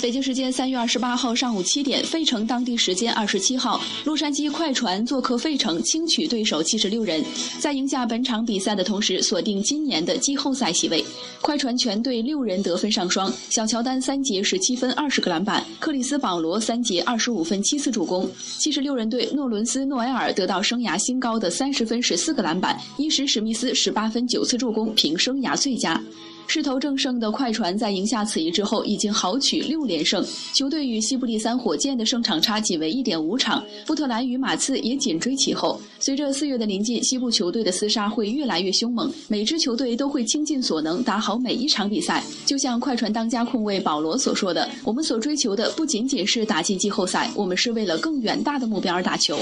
北京时间三月二十八号上午七点，费城当地时间二十七号，洛杉矶快船做客费城，轻取对手七十六人，在赢下本场比赛的同时，锁定今年的季后赛席位。快船全队六人得分上双，小乔丹三节十七分二十个篮板，克里斯保罗三节二十五分七次助攻。七十六人队诺伦斯诺埃尔得到生涯新高的三十分十四个篮板，伊什史密斯十八分九次助攻，平生涯最佳。势头正盛的快船在赢下此役之后，已经豪取六连胜。球队与西部第三火箭的胜场差仅为一点五场，波特兰与马刺也紧追其后。随着四月的临近，西部球队的厮杀会越来越凶猛，每支球队都会倾尽所能打好每一场比赛。就像快船当家控卫保罗所说的：“我们所追求的不仅仅是打进季后赛，我们是为了更远大的目标而打球。”